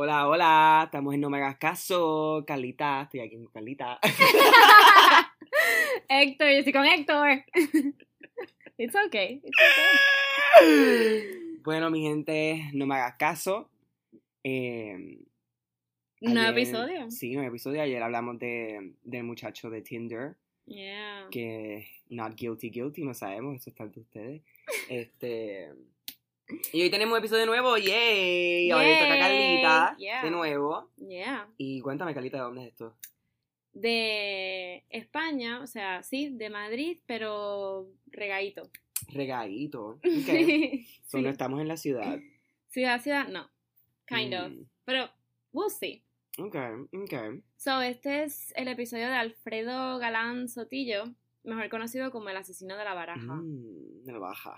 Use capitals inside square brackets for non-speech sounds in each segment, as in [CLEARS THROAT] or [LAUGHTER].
Hola, hola, estamos en No Me Hagas Caso, Carlita, estoy aquí con Carlita. [LAUGHS] Héctor, yo estoy con Héctor. [LAUGHS] It's okay. It's okay. Bueno, mi gente, no me hagas caso. Eh, Nuevo episodio. Sí, nuevo episodio. Ayer hablamos de, del muchacho de Tinder, Yeah. que not guilty, guilty, no sabemos, eso está entre ustedes. [LAUGHS] Este. Y hoy tenemos un episodio nuevo, yay. Hoy toca Carlita yeah. de nuevo. Yeah. Y cuéntame, Carlita, ¿de dónde es esto? De España, o sea, sí, de Madrid, pero regadito. Regadito. [LAUGHS] Ok. Sí. No estamos en la ciudad. Ciudad, ciudad, no. Kind of. Mm, Pero we'll see. Ok, ok. So, este es el episodio de Alfredo Galán Sotillo, mejor conocido como el asesino de la baraja. Mm, me lo baja.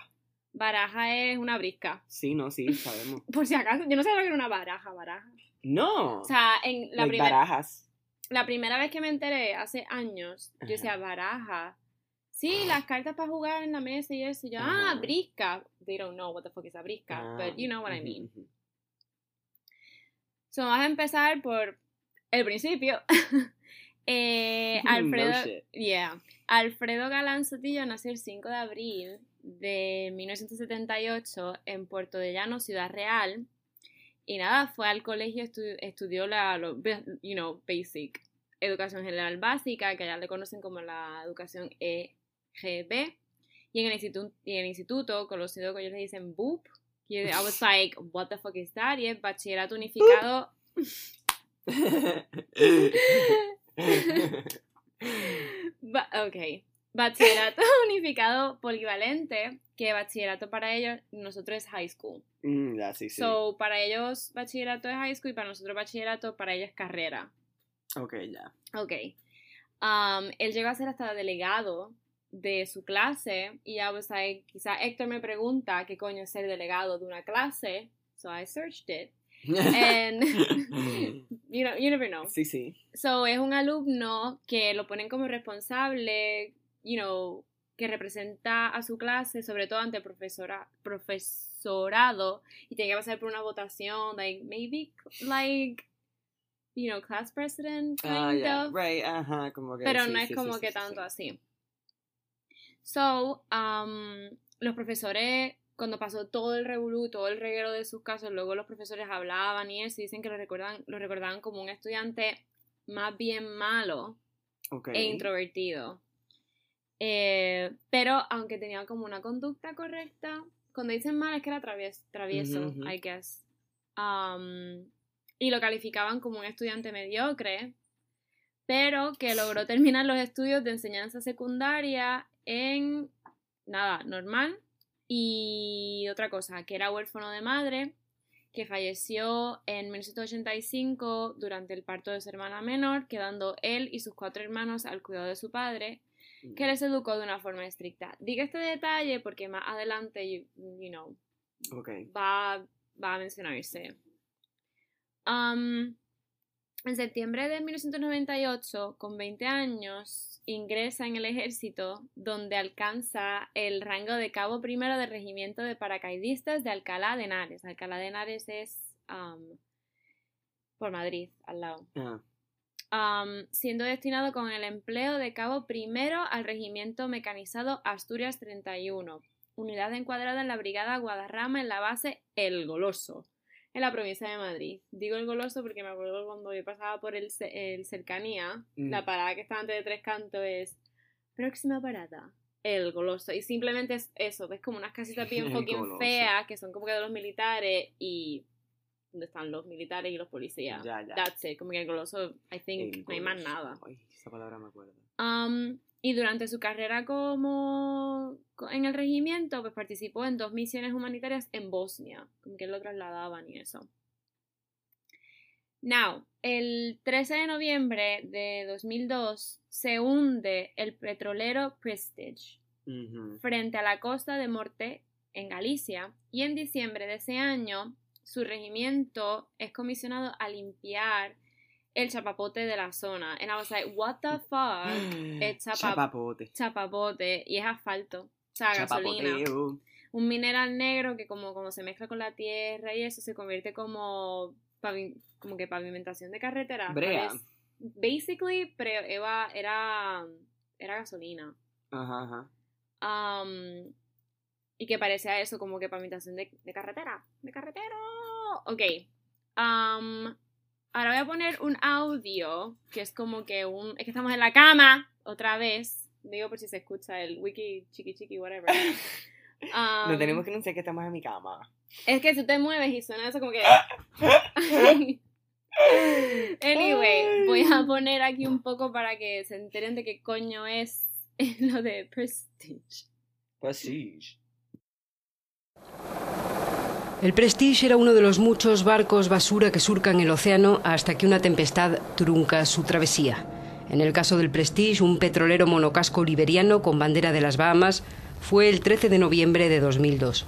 Baraja es una brisca. Sí, no, sí, [LAUGHS] sabemos. Por si acaso, yo no sabía lo que era una baraja, baraja. No. O sea, en la, Like primer- barajas. la primera vez que me enteré, hace años, yo decía baraja. Sí, las cartas para jugar en la mesa y eso. Y yo, Ajá. ah, brisca. They don't know what the fuck is a brisca, Ah, but you know what I mean. So, vamos a empezar por el principio. [LAUGHS] Eh, [LAUGHS] Alfredo, yeah. Alfredo Galán Sotillo nació el 5 de abril de 1978 en Puerto de Llano, Ciudad Real. Y nada, fue al colegio, estu- estudió la, lo- you know, basic, educación general básica, que allá le conocen como la educación EGB. Y en el instituto, y en el instituto conocido que ellos le dicen BUP. Y I was [LAUGHS] like, what the fuck is that? Y es bachillerato unificado. [LAUGHS] [LAUGHS] Ok. Bachillerato [LAUGHS] unificado polivalente, que bachillerato para ellos, nosotros es high school. Mm, ya, sí, sí. So, para ellos bachillerato es high school y para nosotros bachillerato, para ellos es carrera. ok, ya. Ok. Um, él llegó a ser hasta delegado de su clase y ya was like, quizá Héctor me pregunta qué coño es ser delegado de una clase. So I searched it. And [LAUGHS] you know, you never know. sí, sí. So, es un alumno que lo ponen como responsable, you know, que representa a su clase, sobre todo ante el profesora, profesorado, y tiene que pasar por una votación, like, maybe, like, you know, class president, kind Ah, ya. of, Right, ajá, como que. pero sí, no es sí, como sí, que tanto sí. así. So, um, los profesores, cuando pasó todo el revolú, todo el reguero de sus casos, luego los profesores hablaban y eso, y dicen que lo recuerdan, lo recordaban como un estudiante más bien malo e introvertido. Eh, pero aunque tenía como una conducta correcta, cuando dicen mal es que era travies- travieso. I guess. Um, y lo calificaban como un estudiante mediocre, pero que logró terminar los estudios de enseñanza secundaria en nada, normal. Y otra cosa, que era huérfano de madre, que falleció en 1985 durante el parto de su hermana menor, quedando él y sus cuatro hermanos al cuidado de su padre, que les educó de una forma estricta. Digo este detalle porque más adelante, you, you know, Ok. va, va a mencionarse. Um, en septiembre de 1998, con 20 años, ingresa en el ejército, donde alcanza el rango de cabo primero del regimiento de paracaidistas de Alcalá de Henares. Alcalá de Henares es um, por Madrid, al lado Ah, um, siendo destinado con el empleo de cabo primero al Regimiento Mecanizado Asturias 31, unidad encuadrada en la Brigada Guadarrama en la base El Goloso, en la provincia de Madrid. Digo El Goloso porque me acuerdo cuando yo pasaba por el, el Cercanía, Mm. la parada que está antes de Tres Cantos es próxima parada. El goloso. Y simplemente es eso. Ves como unas casitas bien [LAUGHS] fucking feas que son como que de los militares y. ¿Dónde están los militares y los policías? Ya, ya. That's it. Como que el goloso, I think, El no hay más nada. Ay, esa palabra me acuerdo. Um, y durante su carrera como co- en el regimiento, pues participó en dos misiones humanitarias en Bosnia, como que lo trasladaban y eso. Now, el 13 de noviembre de 2002 se hunde el petrolero Prestige Ujú. frente a la costa de Morte, en Galicia, y en diciembre de ese año su regimiento es comisionado a limpiar el chapapote de la zona. And I was like, what the fuck? Es chapa- Chapapote. chapapote y es asfalto. O sea, gasolina. Un mineral negro que como, como se mezcla con la tierra y eso se convierte como como que pavimentación de carretera. Brea. pues, basically, pero era, era, era gasolina. Ajá, ajá. Um, y que parecía eso, como que pavimentación de, de carretera. ¡De carretero! Ok. Um, ahora voy a poner un audio que es como que un. Es que estamos en la cama otra vez. Digo por si se escucha el wiki, chiqui, chiqui, whatever. [LAUGHS] no Um, tenemos que anunciar que estamos en mi cama. Es que si te mueves y suena eso como que. [LAUGHS] anyway, voy a poner aquí un poco para que se enteren de qué coño es [LAUGHS] lo de Prestige. Sí. El Prestige era uno de los muchos barcos basura que surcan el océano hasta que una tempestad trunca su travesía. En el caso del Prestige, un petrolero monocasco liberiano con bandera de las Bahamas, fue el 13 de noviembre de 2002.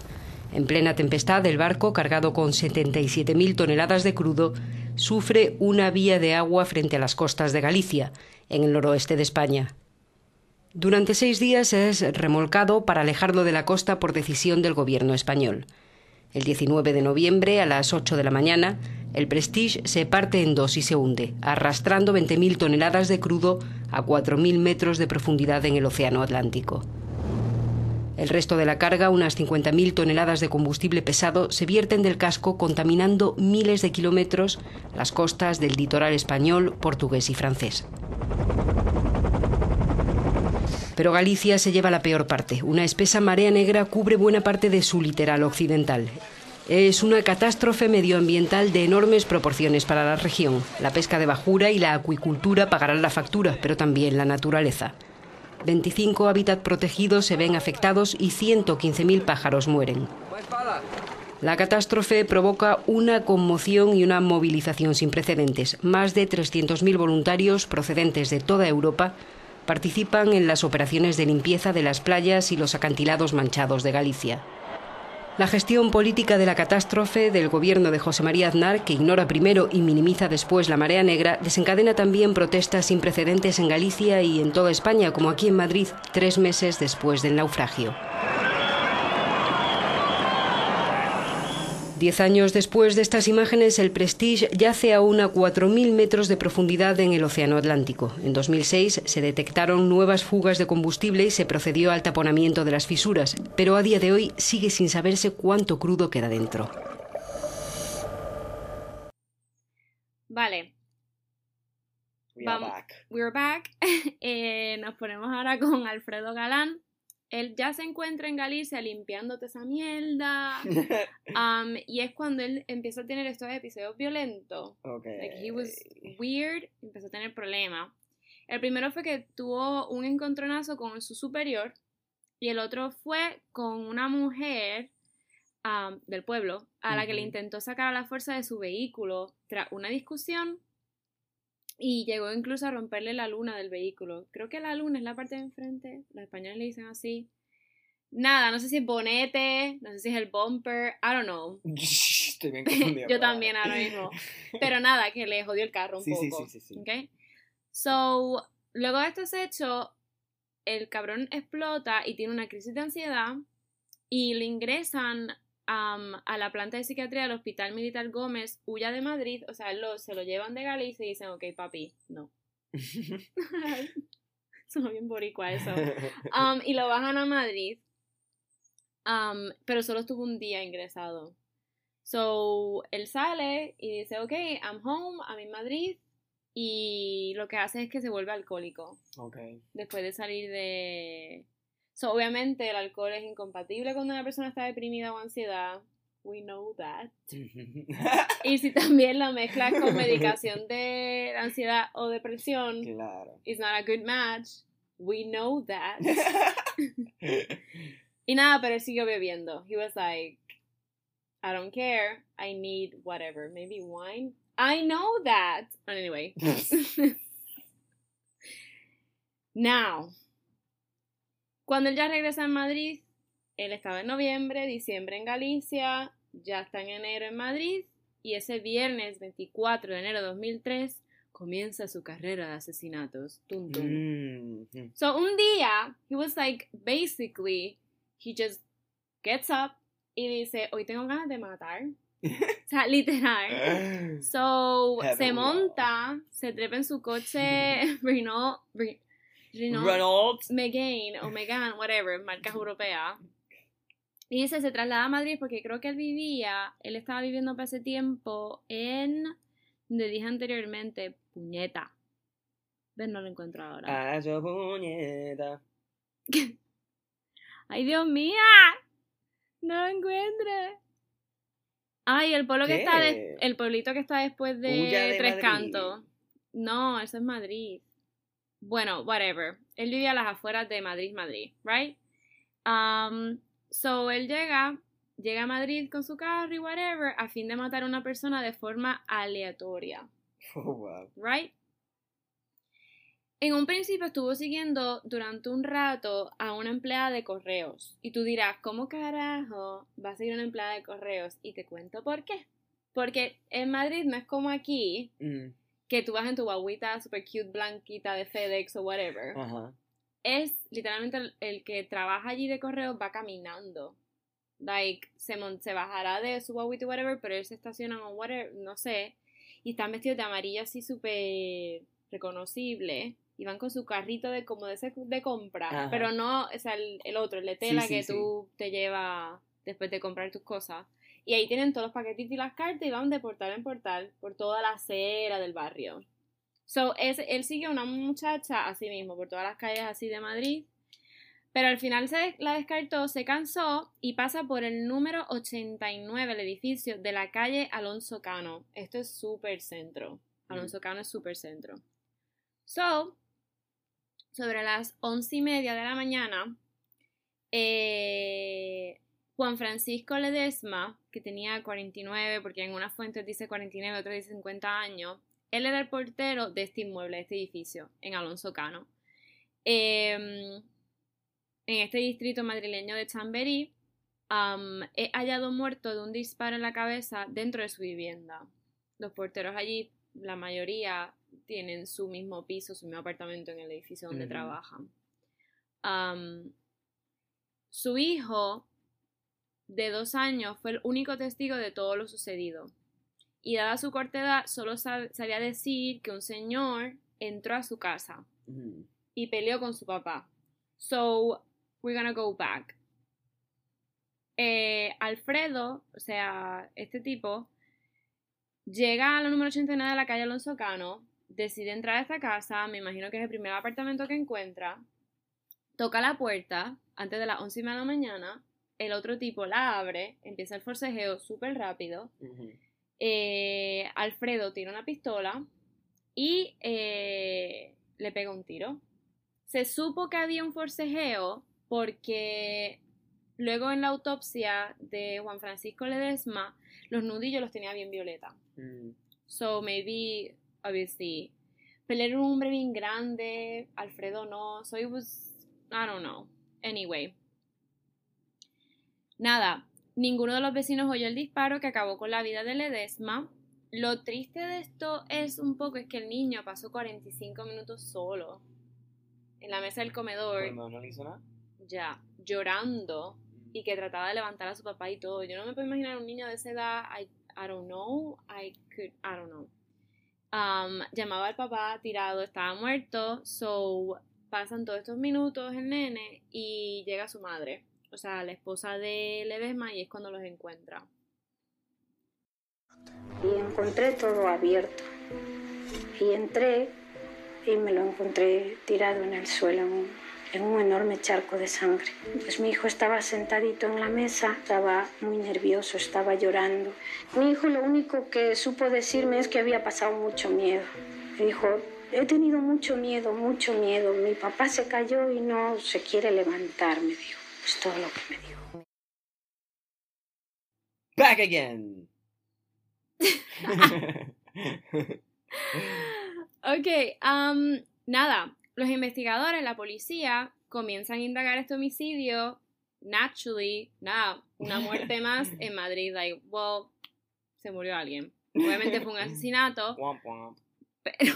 En plena tempestad, el barco, cargado con 77.000 toneladas de crudo, sufre una vía de agua frente a las costas de Galicia, en el noroeste de España. Durante seis días es remolcado para alejarlo de la costa por decisión del gobierno español. El 19 de noviembre, a las 8 de la mañana, el Prestige se parte en dos y se hunde, arrastrando 20.000 toneladas de crudo a 4.000 metros de profundidad en el Océano Atlántico. El resto de la carga, unas 50.000 toneladas de combustible pesado, se vierten del casco contaminando miles de kilómetros las costas del litoral español, portugués y francés. Pero Galicia se lleva la peor parte. Una espesa marea negra cubre buena parte de su literal occidental. Es una catástrofe medioambiental de enormes proporciones para la región. La pesca de bajura y la acuicultura pagarán la factura, pero también la naturaleza. 25 hábitats protegidos se ven afectados y 115.000 pájaros mueren. La catástrofe provoca una conmoción y una movilización sin precedentes. Más de 300.000 voluntarios procedentes de toda Europa participan en las operaciones de limpieza de las playas y los acantilados manchados de Galicia. La gestión política de la catástrofe del gobierno de José María Aznar, que ignora primero y minimiza después la marea negra, desencadena también protestas sin precedentes en Galicia y en toda España, como aquí en Madrid, tres meses después del naufragio. Diez años después de estas imágenes, el Prestige yace aún a 4.000 metros de profundidad en el Océano Atlántico. En 2006 se detectaron nuevas fugas de combustible y se procedió al taponamiento de las fisuras, pero a día de hoy sigue sin saberse cuánto crudo queda dentro. Vale, We are Vam- back. we're back. [LAUGHS] Eh, nos ponemos ahora con Alfredo Galán. Él ya se encuentra en Galicia limpiándote esa mierda. [LAUGHS] Um, y es cuando él empieza a tener estos episodios violentos. ok. Like he was weird, empezó a tener problemas. El primero fue que tuvo un encontronazo con su superior y el otro fue con una mujer um, del pueblo a la que le intentó sacar a la fuerza de su vehículo tras una discusión y llegó incluso a romperle la luna del vehículo. Creo que la luna es la parte de enfrente, los españoles le dicen así. Nada, no sé si es bonete, no sé si es el bumper, I don't know. [LAUGHS] Estoy bien confundido. [LAUGHS] Yo también ahora mismo. [LAUGHS] Pero nada, que le jodió el carro un Sí, sí, poco. sí, sí, sí. ¿ok? So, luego de estos hechos, el cabrón explota y tiene una crisis de ansiedad y le ingresan am, a la planta de psiquiatría del Hospital Militar Gómez, huya de Madrid, o sea, lo, se lo llevan de Galicia y dicen, ok, papi, no. [LAUGHS] Sonó bien boricua eso. [LAUGHS] Um, y lo bajan a Madrid. Um, pero solo estuvo un día ingresado. So, él sale y dice, ok, I'm home, I'm in Madrid. Y lo que hace es que se vuelve alcohólico ok. después de salir de... So, obviamente el alcohol es incompatible cuando una persona está deprimida o ansiedad. We know that. [LAUGHS] Y si también la mezclas con [LAUGHS] medicación de ansiedad o depresión, claro. it's not a good match. We know that. [LAUGHS] Y nada, pero él siguió bebiendo. He was like, I don't care. I need whatever. Maybe wine. I know that. Anyway. Now. Cuando él ya regresa a Madrid, él estaba en noviembre, diciembre en Galicia, ya está en enero en Madrid, y ese viernes 24 de enero de 2003 comienza su carrera de asesinatos. Tum, tum. Mm, So un día, he was like, basically, he just gets up y dice, hoy tengo ganas de matar. O sea, literal. [LAUGHS] So, Heaven se monta, se trepa en su coche [LAUGHS] Renault, Re- Renault Reynolds. Megane o Megan, whatever, marcas europeas. Y dice, se traslada a Madrid porque creo que él vivía, él estaba viviendo para ese tiempo en, donde dije anteriormente, Puñeta. ¿Ves? No lo encuentro ahora. Ah, yo puñeta. [LAUGHS] ¡Ay, Dios mía! No lo encuentro. Ay, el pueblo que está de- el pueblito que está después de, Tres Madrid. Cantos. No, eso es Madrid. Bueno, whatever. Él vivía a las afueras de Madrid, Madrid, right? Um, so él llega, llega a Madrid con su carro y whatever, a fin de matar a una persona de forma aleatoria, [LAUGHS] Oh, wow. right? En un principio estuvo siguiendo durante un rato a una empleada de correos. Y tú dirás, ¿cómo carajo va a seguir una empleada de correos? Y te cuento por qué. Porque en Madrid no es como aquí, Mm, que tú vas en tu guaguita super cute blanquita de FedEx o whatever. Ajá. Es literalmente el, el que trabaja allí de correos va caminando. Like, se, mon- se bajará de su guaguita o whatever, pero él se estaciona o whatever, no sé. Y están vestidos de amarillo así súper reconocible. Y van con su carrito de como de, ese- de compra. Ajá. Pero no, o sea, el, el otro, el de Sí, tela sí, que sí. tú te llevas después de comprar tus cosas. Y ahí tienen todos los paquetitos y las cartas y van de portal en portal por toda la acera del barrio. So, es, él sigue a una muchacha así mismo, por todas las calles así de Madrid. Pero al final se la descartó, se cansó y pasa por el número 89, el edificio de la calle Alonso Cano. Esto es súper centro. Alonso Cano es súper centro. So, sobre las once y media de la mañana, eh, Juan Francisco Ledesma, que tenía 49, porque en unas fuentes dice 49, otras dice 50 años, él era el portero de este inmueble, de este edificio, en Alonso Cano. Em, en este distrito madrileño de Chamberí, am, es hallado muerto de un disparo en la cabeza dentro de su vivienda. Los porteros allí, la mayoría, tienen su mismo piso, su mismo apartamento en el edificio donde trabajan. Su hijo, de dos años, fue el único testigo de todo lo sucedido. Y dada su corta edad, solo sab- sabía decir que un señor entró a su casa Mm. y peleó con su papá. So, we're gonna go back. Eh, Alfredo, o sea, este tipo, llega a la número 89 de la calle Alonso Cano, decide entrar a esta casa, me imagino que es el primer apartamento que encuentra, toca la puerta antes de las 11 y media de la mañana, el otro tipo la abre, empieza el forcejeo súper rápido, eh, Alfredo tira una pistola y eh, le pega un tiro. Se supo que había un forcejeo porque luego en la autopsia de Juan Francisco Ledesma, los nudillos los tenía bien violeta. Mm. So maybe, obviously, pero él era un hombre bien grande, Alfredo no, so it was, I don't know. Anyway. Nada, ninguno de los vecinos oyó el disparo que acabó con la vida de Ledesma. Lo triste de esto es un poco es que el niño pasó 45 minutos solo en la mesa del comedor, Cuando no le hizo nada. ya, llorando y que trataba de levantar a su papá y todo. Yo no me puedo imaginar un niño de esa edad. I, I don't know. I could, I don't know. Um, llamaba al papá tirado, estaba muerto. So pasan todos estos minutos el nene y llega su madre, o sea, la esposa de Ledesma y es cuando los encuentra. y encontré todo abierto. Y entré y me lo encontré tirado en el suelo, en un, en un enorme charco de sangre. Pues mi hijo estaba sentadito en la mesa, estaba muy nervioso, estaba llorando. Mi hijo lo único que supo decirme es que había pasado mucho miedo. Me dijo, he tenido mucho miedo, mucho miedo. Mi papá se cayó y no se quiere levantar, me dijo. Es todo lo que me dijo. Back again. [LAUGHS] Ok, um, nada, los investigadores, la policía, comienzan a indagar este homicidio. Naturally, nada, una muerte más [LAUGHS] en Madrid. Like, well, se murió alguien. Obviamente fue un asesinato, [LAUGHS] pero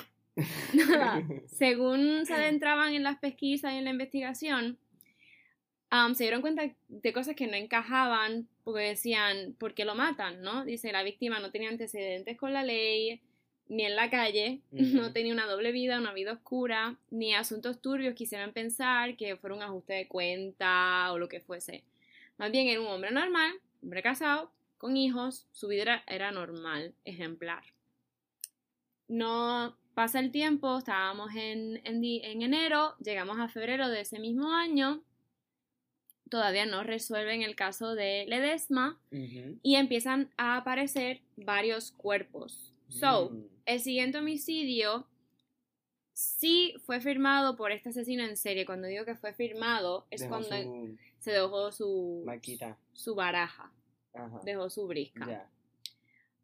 nada, según se adentraban en las pesquisas y en la investigación, um, se dieron cuenta de cosas que no encajaban porque decían, ¿por qué lo matan? ¿no? Dice, la víctima no tenía antecedentes con la ley, ni en la calle, [LAUGHS] no tenía una doble vida, una vida oscura, ni asuntos turbios quisieran pensar que fuera un ajuste de cuenta o lo que fuese. Más bien era un hombre normal, hombre casado, con hijos, su vida era, era normal, ejemplar. No pasa el tiempo, estábamos en, en en enero, llegamos a febrero de ese mismo año, todavía no resuelven el caso de Ledesma y empiezan a aparecer varios cuerpos. So, Mm. el siguiente homicidio sí fue firmado por este asesino en serie. Cuando digo que fue firmado, es Dejó cuando su se dejó su, maquita. su baraja, Ajá. dejó su brisca.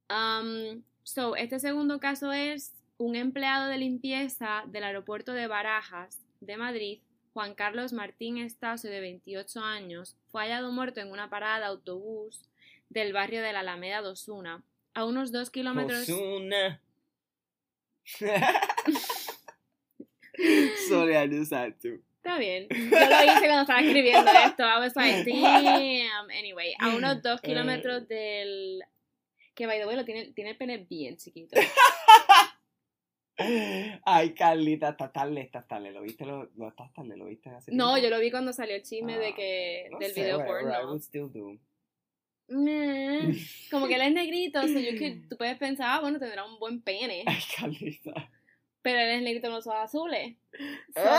Um, so, este segundo caso es un empleado de limpieza del aeropuerto de Barajas, de Madrid, Juan Carlos Martín Estacio, de 28 años, fue hallado muerto en una parada de autobús del barrio de la Alameda de Osuna, a unos dos kilómetros. Ozuna. [LAUGHS] Sorry, I just had to. Está bien. Yo lo hice cuando estaba escribiendo esto. I was like, damn. Anyway, a unos dos kilómetros del. Que by the way, lo tiene, tiene el pene bien chiquito. [LAUGHS] Ay, Carlita, estás tarde, estás tarde. ¿Lo viste? Lo, lo estás tarde, ¿lo viste hace No, tiempo? yo lo vi cuando salió el chisme de Ah, que. No del sé, video porno. [LAUGHS] Como que él es negrito, so you could- [LAUGHS] tú puedes pensar, ah, bueno, tendrá un buen pene. Ay, Carlita. Pero él es negrito en los ojos azules. [LAUGHS] So,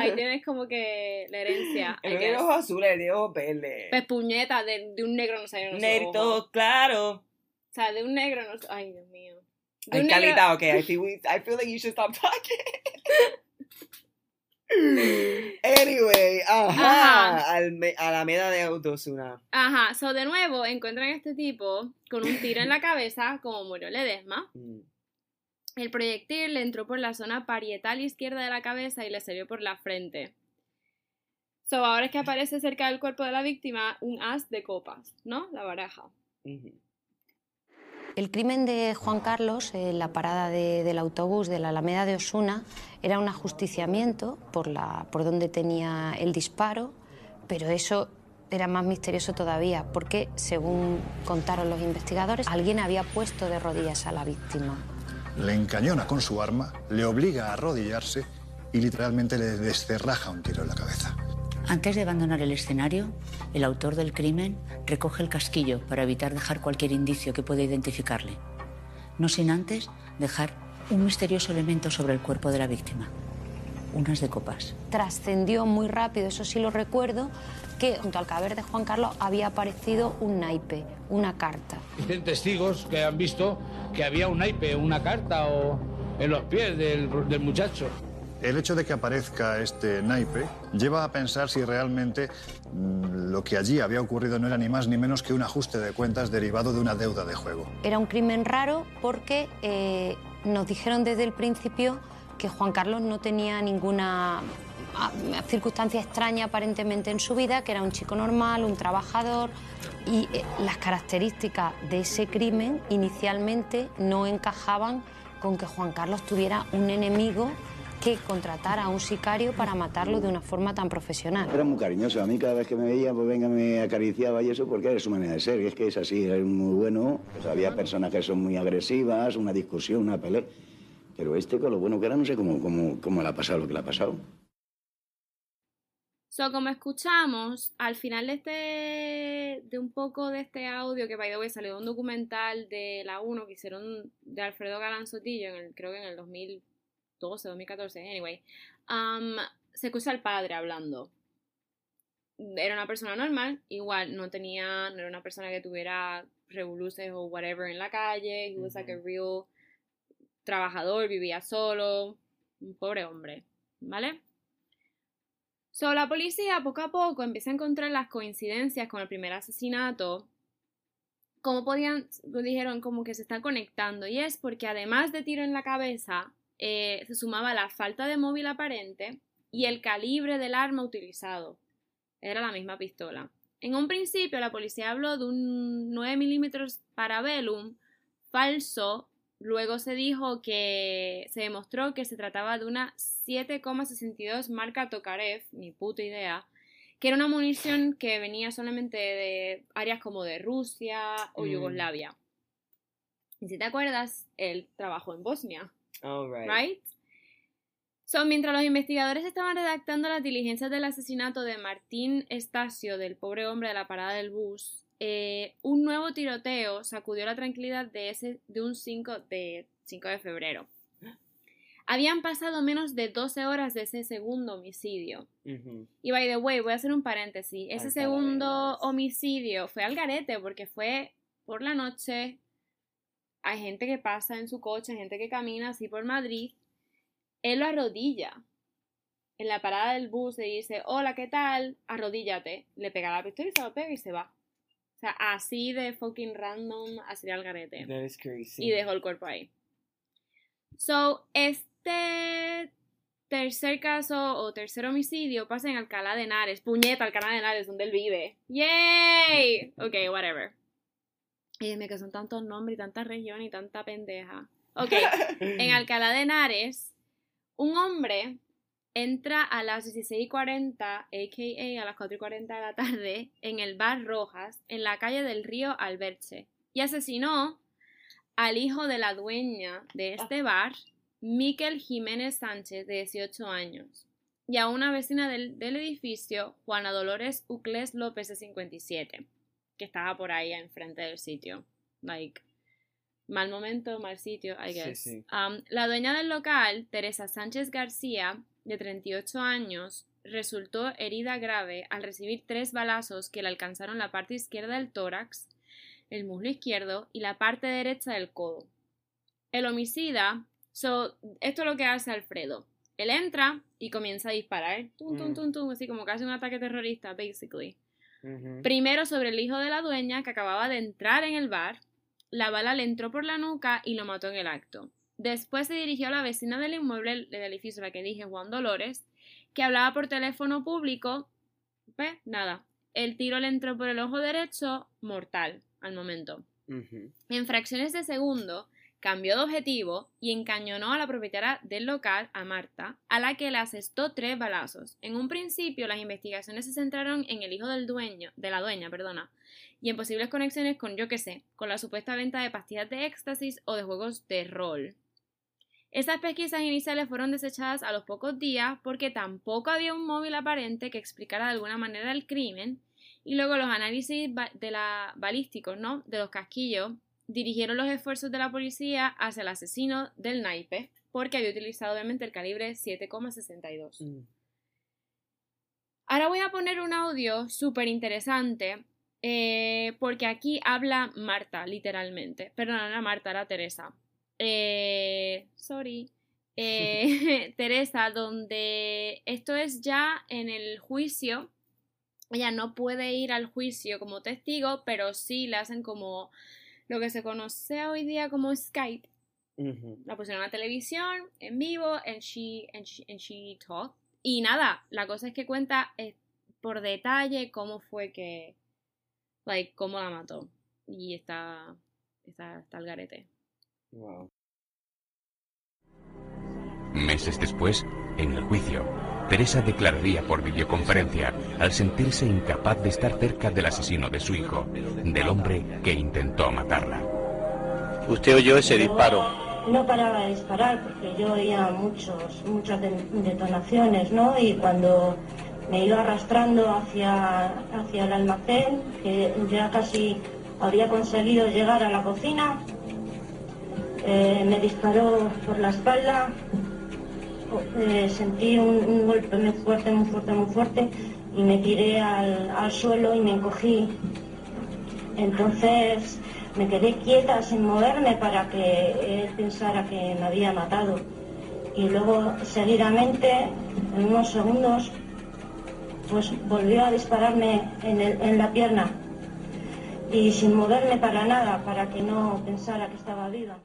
ahí tienes como que la herencia. De guess. ojos azules, de ojos verdes. Pues puñeta, de, de un negro no sale en los ojos. Negrito, claro. O sea, de un negro no Ay, Dios mío. Ay, negro- Carlita, okay, I feel, we, I feel like you should stop talking. [LAUGHS] anyway, ajá, Ajá. Al, a la meda de Autosuna. Ajá, so de nuevo encuentran a este tipo con un tiro en la cabeza, como murió Ledesma. Mm. El proyectil le entró por la zona parietal izquierda de la cabeza y le salió por la frente. So ahora es que aparece cerca del cuerpo de la víctima un as de copas, ¿no? La baraja. El crimen de Juan Carlos en la parada de- del autobús de la Alameda de Osuna era un ajusticiamiento por, la, por donde tenía el disparo, pero eso era más misterioso todavía porque, según contaron los investigadores, alguien había puesto de rodillas a la víctima. Le encañona con su arma, le obliga a arrodillarse y literalmente le descerraja un tiro en la cabeza. Antes de abandonar el escenario, el autor del crimen recoge el casquillo para evitar dejar cualquier indicio que pueda identificarle. No sin antes dejar un misterioso elemento sobre el cuerpo de la víctima. Unas de copas. Trascendió muy rápido, eso sí lo recuerdo, que junto al cadáver de Juan Carlos había aparecido un naipe, una carta. Dicen testigos que han visto que había un naipe, una carta o en los pies del, del muchacho. El hecho de que aparezca este naipe lleva a pensar si realmente mm, lo que allí había ocurrido no era ni más ni menos que un ajuste de cuentas derivado de una deuda de juego. Era un crimen raro porque eh, nos dijeron desde el principio que Juan Carlos no tenía ninguna ah, circunstancia extraña aparentemente en su vida, que era un chico normal, un trabajador y eh, las características de ese crimen inicialmente no encajaban con que Juan Carlos tuviera un enemigo que contratara a un sicario para matarlo de una forma tan profesional. Era muy cariñoso. A mí cada vez que me veía, pues venga, me acariciaba y eso porque era su manera de ser. Y es que es así, era muy bueno. Pues había personas que son muy agresivas, una discusión, una pelea. Pero este, con lo bueno que era, no sé cómo, cómo, cómo le ha pasado lo que le ha pasado. So, como escuchamos, al final de este, de un poco de este audio que by the way salió de un documental de la 1 que hicieron de Alfredo Galán Sotillo, en el, creo que en el 2012, 2014, anyway, um, se escucha al padre hablando. Era una persona normal, igual no tenía, no era una persona que tuviera revoluces o whatever en la calle, he was like a real trabajador, vivía solo, un pobre hombre, ¿vale? So, la policía poco a poco empieza a encontrar las coincidencias con el primer asesinato. Como podían, dijeron, como que se está conectando. Y es porque además de tiro en la cabeza, eh, se sumaba la falta de móvil aparente y el calibre del arma utilizado. Era la misma pistola. En un principio, la policía habló de un 9 milímetros Parabellum falso Luego se dijo que se demostró que se trataba de una 7,62 marca Tokarev, ni puta idea, que era una munición que venía solamente de áreas como de Rusia o Mm. Yugoslavia. Y si te acuerdas, él trabajó en Bosnia, All right. ¿right? So, mientras los investigadores estaban redactando las diligencias del asesinato de Martín Estacio, del pobre hombre de la parada del bus, eh, un nuevo tiroteo sacudió la tranquilidad de, ese, de un 5 de, 5 de febrero. Habían pasado menos de 12 horas de ese segundo homicidio. Ujú. Y by the way, voy a hacer un paréntesis. Ese segundo homicidio fue al garete porque fue por la noche. Hay gente que pasa en su coche, gente que camina así por Madrid. Él lo arrodilla. En la parada del bus le dice, hola, ¿qué tal? Arrodíllate. Le pega la pistola y se lo pega y se va. O sea, así de fucking random, así al garete That is crazy. y dejó el cuerpo ahí. So, este tercer caso o tercer homicidio pasa en Alcalá de Henares. Puñeta, Alcalá de Henares, donde él vive. ¡Yay! Ok, whatever. Y que son tantos nombres y tanta región y tanta pendeja. Ok, [LAUGHS] en Alcalá de Henares, un hombre entra a las 16.40, a.k.a. a las 4.40 de la tarde, en el bar Rojas, en la calle del río Alberche, y asesinó al hijo de la dueña de este bar, Miquel Jiménez Sánchez, de 18 años, y a una vecina del, del edificio, Juana Dolores Uclés López, de 57, que estaba por ahí enfrente del sitio. Like, mal momento, mal sitio, I guess. sí. Um, la dueña del local, Teresa Sánchez García, de 38 años, resultó herida grave al recibir tres balazos que le alcanzaron la parte izquierda del tórax, el muslo izquierdo y la parte derecha del codo. El homicida, so, esto es lo que hace Alfredo. Él entra y comienza a disparar, tum, tum, Mm. tum, tum, así como casi un ataque terrorista, basically. Primero sobre el hijo de la dueña que acababa de entrar en el bar. La bala le entró por la nuca y lo mató en el acto. Después se dirigió a la vecina del inmueble del edificio, la que dije, Juan Dolores, que hablaba por teléfono público. Pues nada, el tiro le entró por el ojo derecho, mortal al momento. En fracciones de segundo, cambió de objetivo y encañonó a la propietaria del local, a Marta, a la que le asestó tres balazos. En un principio, las investigaciones se centraron en el hijo del dueño, de la dueña, perdona, y en posibles conexiones con, yo qué sé, con la supuesta venta de pastillas de éxtasis o de juegos de rol. Estas pesquisas iniciales fueron desechadas a los pocos días porque tampoco había un móvil aparente que explicara de alguna manera el crimen y luego los análisis de la balísticos, ¿no? De los casquillos dirigieron los esfuerzos de la policía hacia el asesino del naipe porque había utilizado obviamente el calibre 7,62. Mm. Ahora voy a poner un audio súper interesante eh, porque aquí habla Marta, literalmente. Perdón, no era Marta, era Teresa. Eh, sorry. Eh, [LAUGHS] [LAUGHS] Teresa, donde esto es ya en el juicio. Ella no puede ir al juicio como testigo, pero sí le hacen como lo que se conoce hoy día como Skype. La pusieron a la televisión, en vivo, and she, and she, and she talked. Y nada, la cosa es que cuenta eh, por detalle cómo fue que, like, cómo la mató. Y está, está, está al garete. Wow. Meses después, en el juicio, Teresa declararía por videoconferencia al sentirse incapaz de estar cerca del asesino de su hijo, del hombre que intentó matarla. Usted oyó ese disparo. No paraba de disparar porque yo oía muchos, muchas de- detonaciones, ¿no? Y cuando me iba arrastrando hacia, hacia el almacén, que ya casi había conseguido llegar a la cocina, eh, me disparó por la espalda, sentí un, golpe muy fuerte, muy fuerte, muy fuerte, y me tiré al, suelo y me encogí. Entonces me quedé quieta sin moverme para que él pensara que me había matado. Y luego seguidamente, en unos segundos, pues volvió a dispararme en, en la pierna. Y sin moverme para nada, para que no pensara que estaba viva.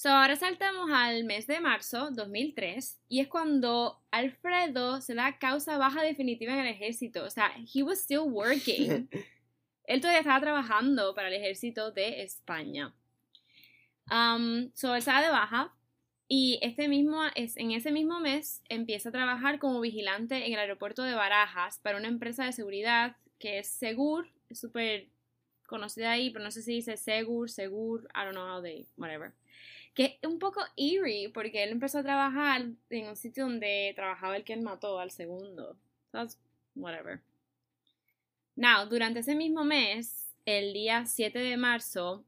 So, ahora saltamos al mes de marzo 2003 y es cuando Alfredo se da causa baja definitiva en el ejército. O sea, he was still working. [LAUGHS] él todavía estaba trabajando para el ejército de España. Um, so, él da de baja Y este mismo, es, en ese mismo mes empieza a trabajar como vigilante en el aeropuerto de Barajas para una empresa de seguridad que es Segur, es súper conocida ahí, pero no sé si dice Segur, Segur, I don't know how they, whatever. Que es un poco eerie porque él empezó a trabajar en un sitio donde trabajaba el que él mató al segundo. That's whatever. Now, durante ese mismo mes, el día 7 de marzo,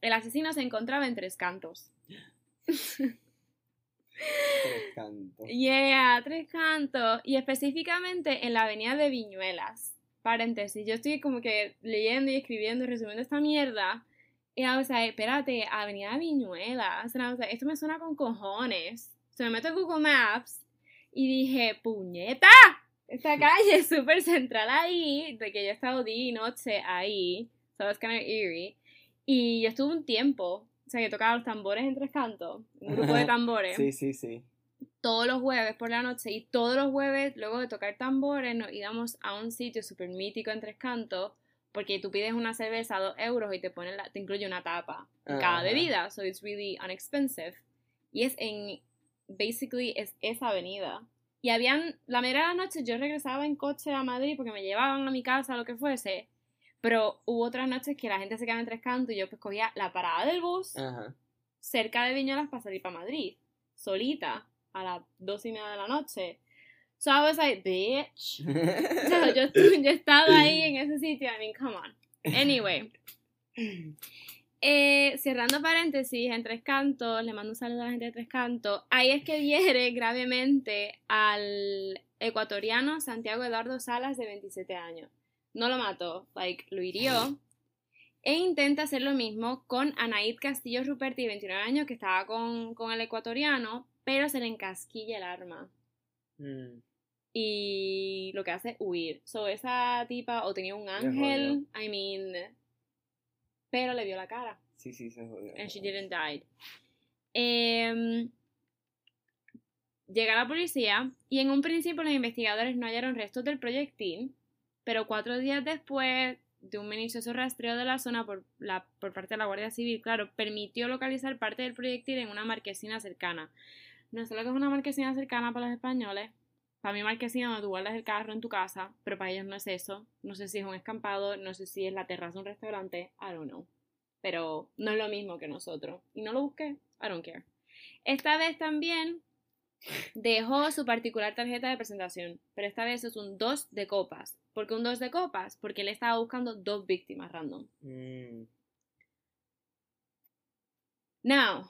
el asesino se encontraba en Tres Cantos. Tres cantos. Yeah, Tres Cantos. Y específicamente en la avenida de Viñuelas. Paréntesis, yo estoy como que leyendo y escribiendo y resumiendo esta mierda. Y o sea, espérate, avenida Viñuelas. O sea, esto me suena con cojones. Se me meto en Google Maps y dije, puñeta, esta [LAUGHS] calle es súper central ahí, de que yo he estado día y noche ahí. So it's kind of eerie. Y yo estuve un tiempo, o sea, que tocaba los tambores en tres cantos, un grupo de [LAUGHS] tambores. Sí, sí, sí. Todos los jueves por la noche y todos los jueves, luego de tocar tambores, nos íbamos a un sitio súper mítico en tres cantos, porque tú pides una cerveza a dos euros y te, ponen la, te incluye una tapa en cada Ajá. bebida, so it's really unexpensive. Y es en, basically, es esa avenida. Y habían, la mayoría de las noches yo regresaba en coche a Madrid porque me llevaban a mi casa, lo que fuese. Pero hubo otras noches que la gente se quedaba en tres cantos y yo pues cogía la parada del bus Ajá. cerca de Viñolas para salir para Madrid, solita, a las dos y media de la noche. So I was like, bitch. [LAUGHS] Yo, yo he estado ahí en ese sitio, I mean, come on. Anyway. Eh, cerrando paréntesis, en Tres Cantos, le mando un saludo a la gente de Tres Cantos. Ahí es que hiere [LAUGHS] gravemente al ecuatoriano Santiago Eduardo Salas, de 27 años. No lo mató, like, lo hirió. E intenta hacer lo mismo con Anaid Castillo Ruperti, de 29 años, que estaba con, con el ecuatoriano, pero se le encasquilla el arma Mm. y lo que hace es huir. So, esa tipa o tenía un ángel, I mean, pero le vio la cara. Sí, sí, se jodió. And she didn't die. Em, llega la policía y en un principio los investigadores no hallaron restos del proyectil, pero cuatro días después de un minucioso rastreo de la zona por, la, por parte de la Guardia Civil, claro, permitió localizar parte del proyectil en una marquesina cercana. No sé lo que es una marquesina cercana para los españoles. Para mí marquesina donde tú guardas el carro en tu casa, pero para ellos no es eso. No sé si es un escampado, no sé si es la terraza de un restaurante, I don't know. Pero no es lo mismo que nosotros. Y no lo busqué, I don't care. Esta vez también dejó su particular tarjeta de presentación, pero esta vez es un 2 de copas. ¿Por qué un 2 de copas? Porque él estaba buscando dos víctimas random. Mm. Now,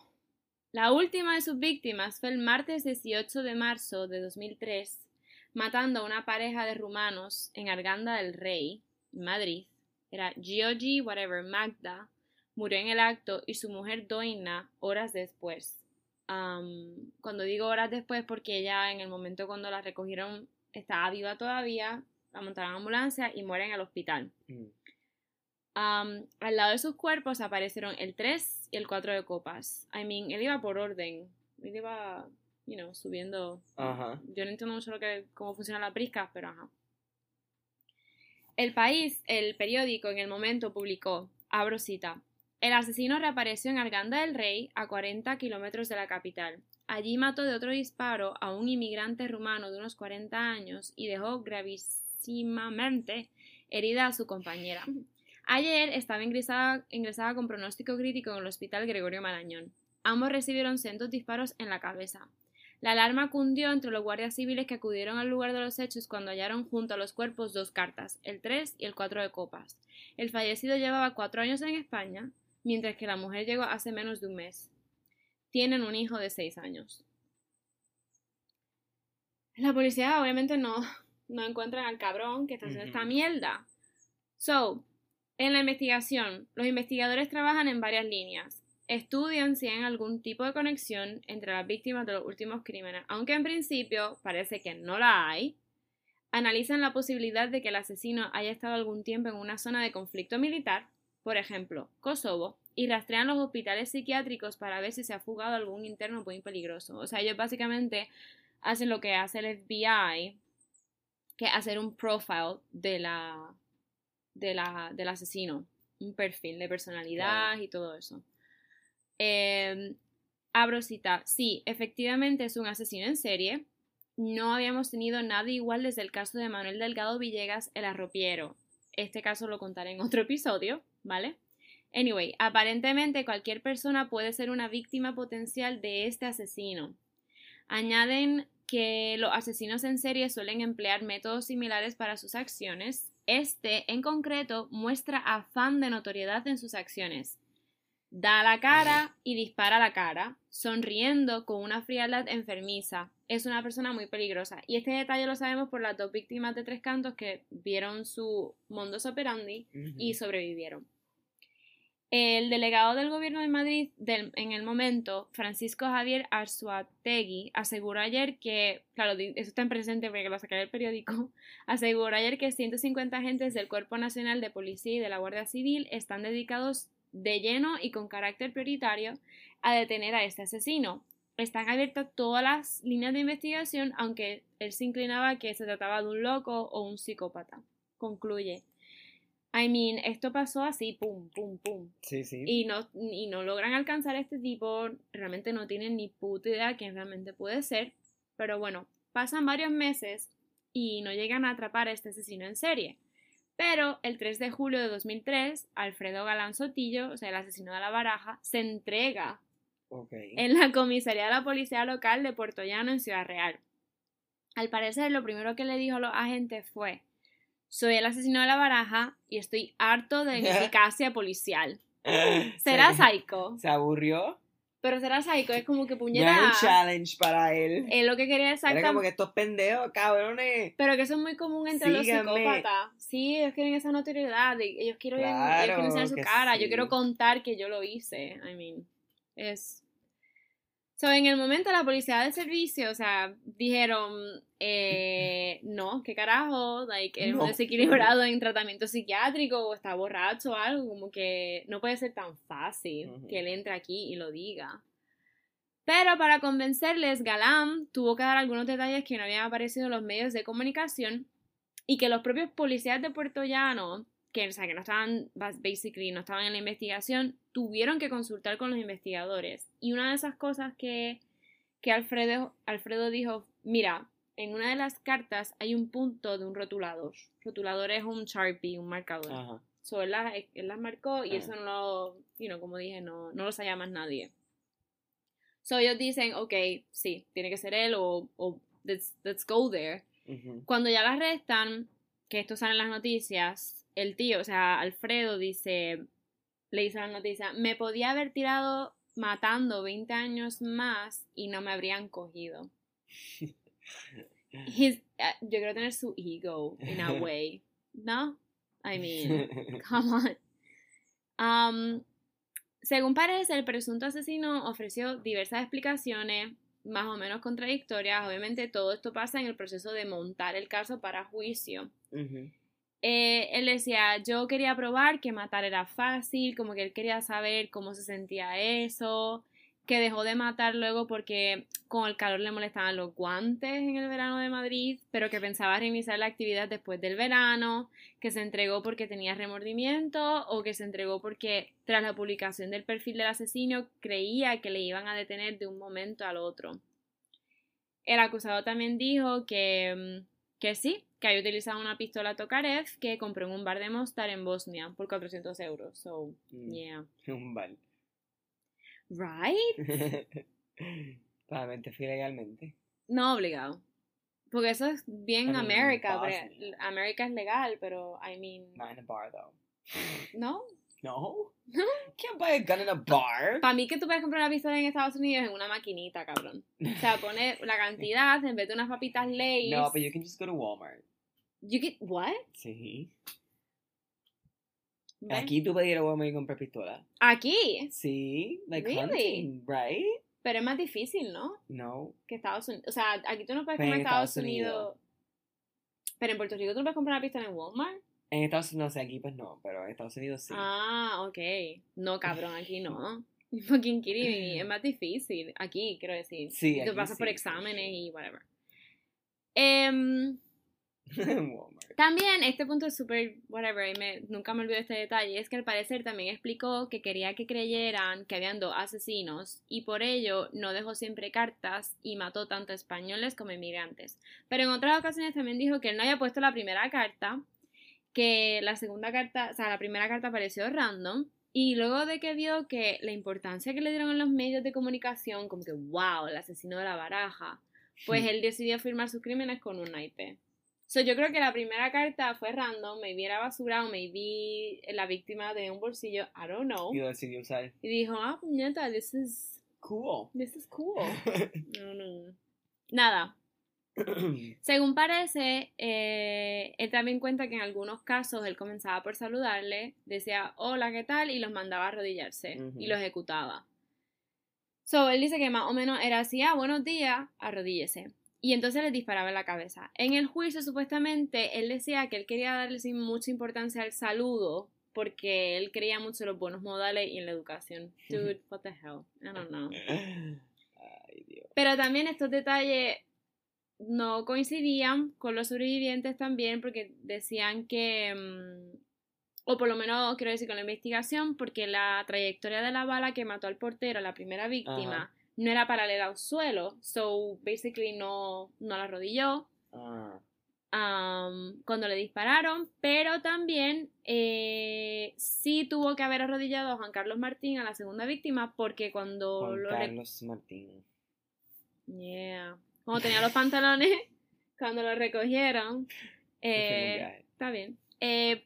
la última de sus víctimas fue el martes 18 de marzo de 2003, matando a una pareja de rumanos en Arganda del Rey, Madrid. Era Giorgi, whatever, Magda, murió en el acto y su mujer Doina horas después. Am, cuando digo horas después, porque ella en el momento cuando la recogieron estaba viva todavía, la montaron en ambulancia y muere en el hospital. Mm. Al lado de sus cuerpos aparecieron el 3 y el 4 de copas. I mean, él iba por orden. Él iba, you know, subiendo. Ajá. Yo no entiendo mucho lo que, cómo funciona la prisca, pero ajá. El país, el periódico, en el momento publicó, abro cita, el asesino reapareció en Arganda del Rey, a 40 kilómetros de la capital. Allí mató de otro disparo a un inmigrante rumano de unos 40 años y dejó gravísimamente herida a su compañera. [LAUGHS] Ayer estaba ingresada, ingresada con pronóstico crítico en el hospital Gregorio Marañón. Ambos recibieron sendos disparos en la cabeza. La alarma cundió entre los guardias civiles que acudieron al lugar de los hechos cuando hallaron junto a los cuerpos dos cartas, el 3 y el 4 de copas. El fallecido llevaba cuatro años en España, mientras que la mujer llegó hace menos de un mes. Tienen un hijo de seis años. La policía obviamente no, no encuentran al cabrón que está haciendo esta mierda. So, en la investigación, los investigadores trabajan en varias líneas. Estudian si hay algún tipo de conexión entre las víctimas de los últimos crímenes, aunque en principio parece que no la hay. Analizan la posibilidad de que el asesino haya estado algún tiempo en una zona de conflicto militar, por ejemplo, Kosovo, y rastrean los hospitales psiquiátricos para ver si se ha fugado algún interno muy peligroso. O sea, ellos básicamente hacen lo que hace el FBI, que es hacer un profile de la, de la, del asesino, un perfil de personalidad y todo eso. Eh, abro cita, sí, efectivamente es un asesino en serie. No habíamos tenido nada igual desde el caso de Manuel Delgado Villegas, el arropiero. Este caso lo contaré en [LAUGHS] otro episodio, ¿vale? Anyway, aparentemente cualquier persona puede ser una víctima potencial de este asesino. Añaden que los asesinos en serie suelen emplear métodos similares para sus acciones. Este, en concreto, muestra afán de notoriedad en sus acciones. Da la cara y dispara la cara, sonriendo con una frialdad enfermiza. Es una persona muy peligrosa. Y este detalle lo sabemos por las dos víctimas de Tres Cantos que vieron su modus operandi y sobrevivieron. El delegado del gobierno de Madrid en el momento, Francisco Javier Arzuategui, aseguró ayer que, claro, eso está en presente porque lo saqué del periódico, [LAUGHS] aseguró ayer que 150 agentes del Cuerpo Nacional de Policía y de la Guardia Civil están dedicados de lleno y con carácter prioritario a detener a este asesino. Están abiertas todas las líneas de investigación, aunque él se inclinaba que se trataba de un loco o un psicópata. Concluye. I mean, esto pasó así, pum, pum, pum. Sí, sí. Y no, y no logran alcanzar a este tipo, realmente no tienen ni puta idea quién realmente puede ser. Pero bueno, pasan varios meses y no llegan a atrapar a este asesino en serie. Pero el 3 de julio de 2003, Alfredo Galán Sotillo, o sea, el asesino de la baraja, se entrega en la comisaría de la policía local de Puerto Llano en Ciudad Real. Al parecer, lo primero que le dijo a los agentes fue: Soy el asesino de la baraja y estoy harto de [LAUGHS] ineficacia policial. [LAUGHS] ¿Será Se- psycho? Se aburrió. Pero será psycho, es como que No puñeta. es un challenge para él. Es lo que quería Era como exactamente. que estos pendejos, cabrones. Pero que eso es muy común entre los Síganme. psicópatas. Sí, ellos quieren esa notoriedad. Ellos quieren, ellos Claro quieren enseñar su cara. sí. Yo quiero contar que yo lo hice. I mean, es. So, en el momento la policía de servicio, o sea, dijeron, eh, [LAUGHS] no, qué carajo, like, es No. un desequilibrado en tratamiento psiquiátrico o está borracho o algo, como que no puede ser tan fácil que él entre aquí y lo diga. Pero para convencerles, Galán tuvo que dar algunos detalles que no habían aparecido en los medios de comunicación y que los propios policías de Puerto Llano, que, o sea, que no estaban, bas- basically, no estaban en la investigación, tuvieron que consultar con los investigadores. Y una de esas cosas que, que Alfredo, Alfredo dijo, mira, en una de las cartas hay un punto de un rotulador. Rotulador es un Sharpie, un marcador. Ajá. So, él, las, él las marcó y eso no lo, you know, como dije, no, no lo sabía más nadie. So ellos dicen, ok, sí, tiene que ser él o, o let's, let's go there. Cuando ya la arrestan, que esto sale en las noticias, el tío, o sea, Alfredo dice, le a la noticia, me podía haber tirado matando 20 años más y no me habrían cogido. [LAUGHS] His- eh, yo quiero tener su ego in a [LAUGHS] way, ¿no? I mean, [LAUGHS] come on. Um, según parece, el presunto asesino ofreció diversas explicaciones, más o menos contradictorias. Obviamente todo esto pasa en el proceso de montar el caso para juicio. Eh, él decía, yo quería probar que matar era fácil, como que él quería saber cómo se sentía eso, que dejó de matar luego porque con el calor le molestaban los guantes en el verano de Madrid, pero que pensaba reiniciar la actividad después del verano, que se entregó porque tenía remordimiento o que se entregó porque tras la publicación del perfil del asesino creía que le iban a detener de un momento al otro. El acusado también dijo que, mm, que sí, que había utilizado una pistola Tokarev que compró en un bar de Mostar en Bosnia por 400 euros. So, Mm. yeah. [LAUGHS] Un bar. Right? [LAUGHS] Probablemente fui legalmente. No obligado. Porque eso es bien I mean, América. América es legal, pero I mean, Not in a bar, though. ¿no? No. [LAUGHS] Can't buy a gun in a bar. Para mí que tú puedes comprar una pistola en Estados Unidos en una maquinita, cabrón. O sea, pone la cantidad en vez de unas papitas Lay's. No, but you can just go to Walmart. You get, what? Sí. ¿Ves? Aquí tú puedes ir a Walmart y comprar pistola. Aquí. Sí, like Really? hunting, right? Pero es más difícil, ¿no? No. Que Estados Unidos. O sea, aquí tú no puedes Pero comprar en en Estados, Estados Unidos. Unidos. Pero en Puerto Rico tú no puedes comprar una pistola en Walmart. En Estados Unidos, no sé, aquí pues no, pero en Estados Unidos sí. Ah, ok. No, cabrón, aquí no. [LAUGHS] [LAUGHS] Fucking kidding me. Es más difícil. Aquí, quiero decir. Sí, Tú pasas por exámenes y whatever. [LAUGHS] Walmart. También, este punto es súper, whatever, y me- nunca me olvido este detalle, es que al parecer también explicó que quería que creyeran que habían dos asesinos y por ello no dejó siempre cartas y mató tanto españoles como inmigrantes. Pero en otras ocasiones también dijo que él no había puesto la primera carta, que la segunda carta, o sea, la primera carta apareció random y luego de que vio que la importancia que le dieron en los medios de comunicación, como que, wow, el asesino de la baraja, pues él decidió firmar sus crímenes con un naipe. So, yo creo que la primera carta fue random, maybe era basura o maybe la víctima de un bolsillo, I don't know. Y lo decidió usar. Y dijo, ah, puñeta, this is Cool. This is cool. [LAUGHS] No, no. Nada. [CLEARS THROAT] Según parece, eh, él también cuenta que en algunos casos él comenzaba por saludarle, decía hola, ¿qué tal? y los mandaba a arrodillarse y los ejecutaba. So, él dice que más o menos era así, ah, buenos días, arrodíllese. Y entonces le disparaba en la cabeza. En el juicio, supuestamente, él decía que él quería darle sin mucha importancia al saludo porque él creía mucho en los buenos modales y en la educación. Dude, what the hell? I don't know. [LAUGHS] Ay, Dios. Pero también estos detalles no coincidían con los sobrevivientes también porque decían que, mm, o por lo menos quiero decir con la investigación, porque la trayectoria de la bala que mató al portero, la primera víctima, Ajá. no era paralela al suelo, so basically no, no la arrodilló Ah, um, cuando le dispararon, pero también eh, sí tuvo que haber arrodillado a Juan Carlos Martín, a la segunda víctima, porque cuando Juan lo Carlos Martín. Yeah. Cuando tenía los pantalones, [LAUGHS] cuando lo recogieron, eh, está bien. Eh,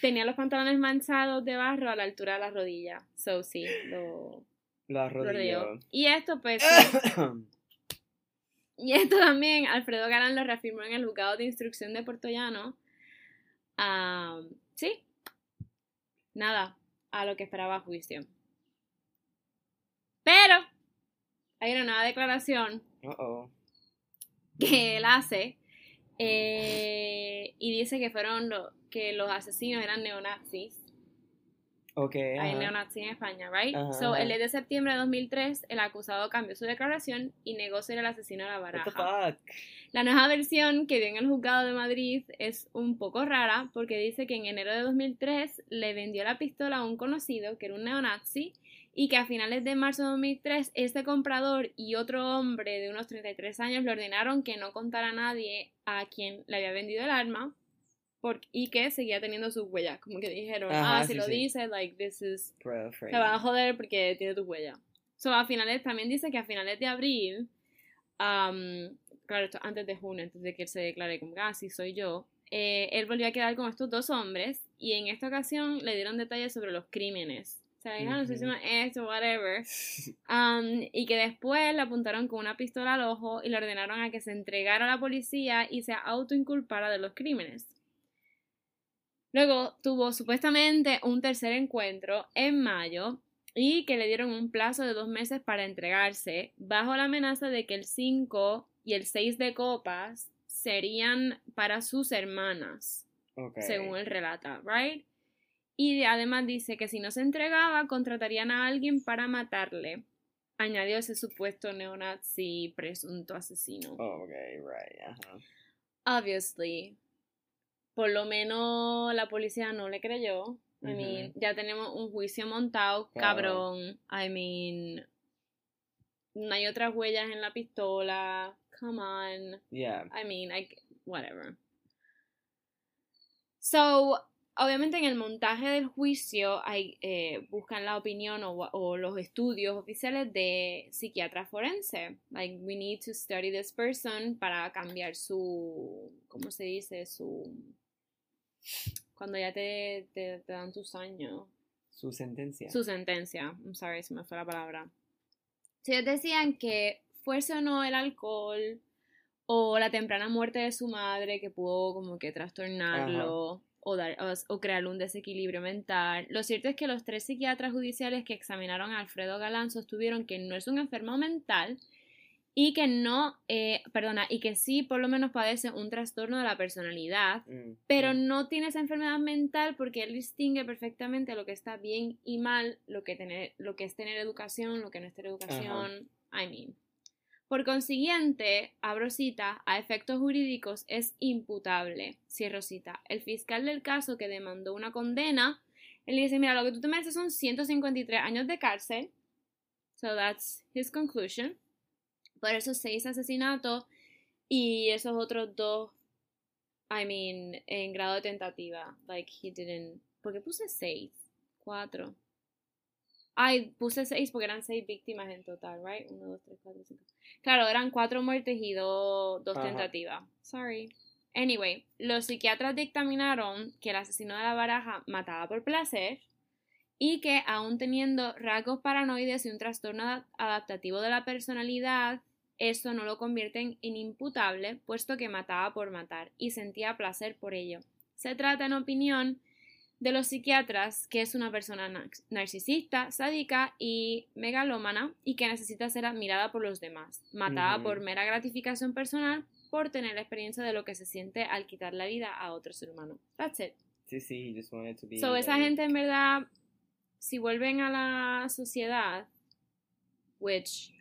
tenía los pantalones manchados de barro a la altura de la rodilla. So sí, lo, Lo arrodilló. Y esto, pues, [COUGHS] y esto también, Alfredo Galán lo reafirmó en el juzgado de instrucción de Puerto Llano. Ah, sí. Nada, a lo que esperaba juicio. Pero hay una nueva declaración Uh-oh. Que él hace eh, y dice que fueron lo- que los asesinos eran neonazis. Ok, Hay neonazis en España, right? So, el 10 de septiembre de 2003, el acusado cambió su declaración y negó ser el asesino de la What the baraja. fuck? La nueva versión que dio en el juzgado de Madrid es un poco rara porque dice que en enero de 2003 le vendió la pistola a un conocido que era un neonazi y que a finales de marzo de 2003 este comprador y otro hombre de unos 33 años le ordenaron que no contara a nadie a quien le había vendido el arma y que seguía teniendo sus huellas. Como que dijeron, Ajá, ah, si sí, lo sí. dice, like, this is Bro, se va a joder porque tiene tu huella. So, a finales, también dice que a finales de abril, am, claro, esto antes de junio, antes de que él se declare como, ah, sí, soy yo, eh, él volvió a quedar con estos dos hombres y en esta ocasión le dieron detalles sobre los crímenes. Esto, whatever. Am, [LAUGHS] y que después le apuntaron con una pistola al ojo y le ordenaron a que se entregara a la policía y se autoinculpara de los crímenes. Luego tuvo supuestamente un tercer encuentro en mayo y que le dieron un plazo de dos meses para entregarse bajo la amenaza de que el 5 y el 6 de copas serían para sus hermanas, según él relata, ¿right? Y de- además dice que si no se entregaba, contratarían a alguien para matarle. Añadió ese supuesto neonazi presunto asesino. Ok, right, ajá. Obviously, por lo menos la policía no le creyó. I Ujú. mean, ya tenemos un juicio montado, cabrón. I mean, no hay otras huellas en la pistola. Come on. Yeah. I mean, I, whatever. So, obviamente en el montaje del juicio hay, eh, buscan la opinión o, o los estudios oficiales de psiquiatra forense. Like, we need to study this person para cambiar su, ¿cómo se dice? Su, cuando ya te, te, te dan tus años. Su sentencia. Su sentencia. I'm sorry, se me fue la palabra. Si ellos decían que fuese o no el alcohol o la temprana muerte de su madre que pudo como que trastornarlo o, dar, o, o crearle un desequilibrio mental. Lo cierto es que los tres psiquiatras judiciales que examinaron a Alfredo Galán sostuvieron que no es un enfermo mental y que no, eh, perdona, y que sí por lo menos padece un trastorno de la personalidad, Mm, pero mm. no tiene esa enfermedad mental porque él distingue perfectamente lo que está bien y mal, lo que, tener, lo que es tener educación, lo que no es tener educación. I mean. Por consiguiente, abro cita, a efectos jurídicos es imputable, cierro cita. El fiscal del caso que demandó una condena, él dice, mira, lo que tú te mereces son 153 años de cárcel. So that's his conclusion. Por esos seis asesinatos y esos otros dos, I mean, en grado de tentativa. Like, he didn't... ¿Por qué puse seis? Cuatro. Ay, puse seis porque eran seis víctimas en total, right? Uno, dos, tres, cuatro, cinco. Claro, eran cuatro muertes y dos, dos Ajá. tentativas. Sorry. Anyway, los psiquiatras dictaminaron que el asesino de la baraja mataba por placer y que aún teniendo rasgos paranoides y un trastorno ada- adaptativo de la personalidad, eso no lo convierte en inimputable, puesto que mataba por matar y sentía placer por ello. Se trata, en opinión de los psiquiatras, que es una persona nar- narcisista, sádica y megalómana y que necesita ser admirada por los demás. Mataba Ujú. por mera gratificación personal por tener la experiencia de lo que se siente al quitar la vida a otro ser humano. That's it. Sí, sí, he just wanted to be. So, esa like- gente en verdad, si vuelven a la sociedad, which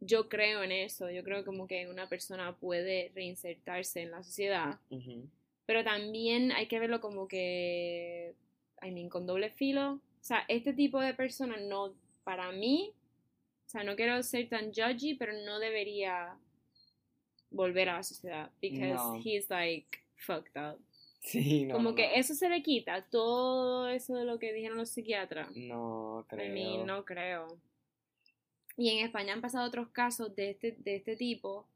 yo creo en eso, yo creo como que una persona puede reinsertarse en la sociedad. Pero también hay que verlo como que, I mean, con doble filo. O sea, este tipo de persona no, para mí, o sea, no quiero ser tan judgy, pero no debería volver a la sociedad, because No. he's like fucked up. Sí, no. Como no, que eso se le quita, todo eso de lo que dijeron los psiquiatras. No, creo. I mean, no creo. Y en España han pasado otros casos de este, de este tipo,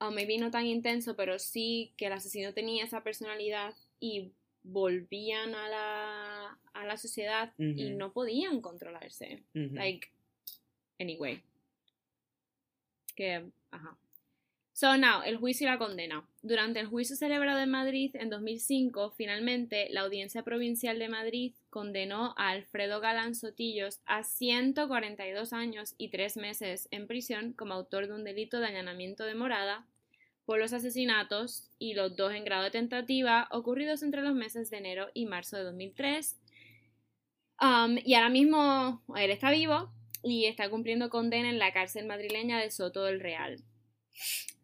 o maybe no tan intenso, pero sí que el asesino tenía esa personalidad y volvían a la, a la sociedad y no podían controlarse. Like, anyway. Que, ajá. So now, el juicio y la condena. Durante el juicio celebrado en Madrid en 2005, finalmente la Audiencia Provincial de Madrid condenó a Alfredo Galán Sotillos a 142 años y 3 meses en prisión como autor de un delito de allanamiento de morada por los asesinatos y los dos en grado de tentativa ocurridos entre los meses de enero y marzo de 2003. Um, y ahora mismo él está vivo y está cumpliendo condena en la cárcel madrileña de Soto del Real.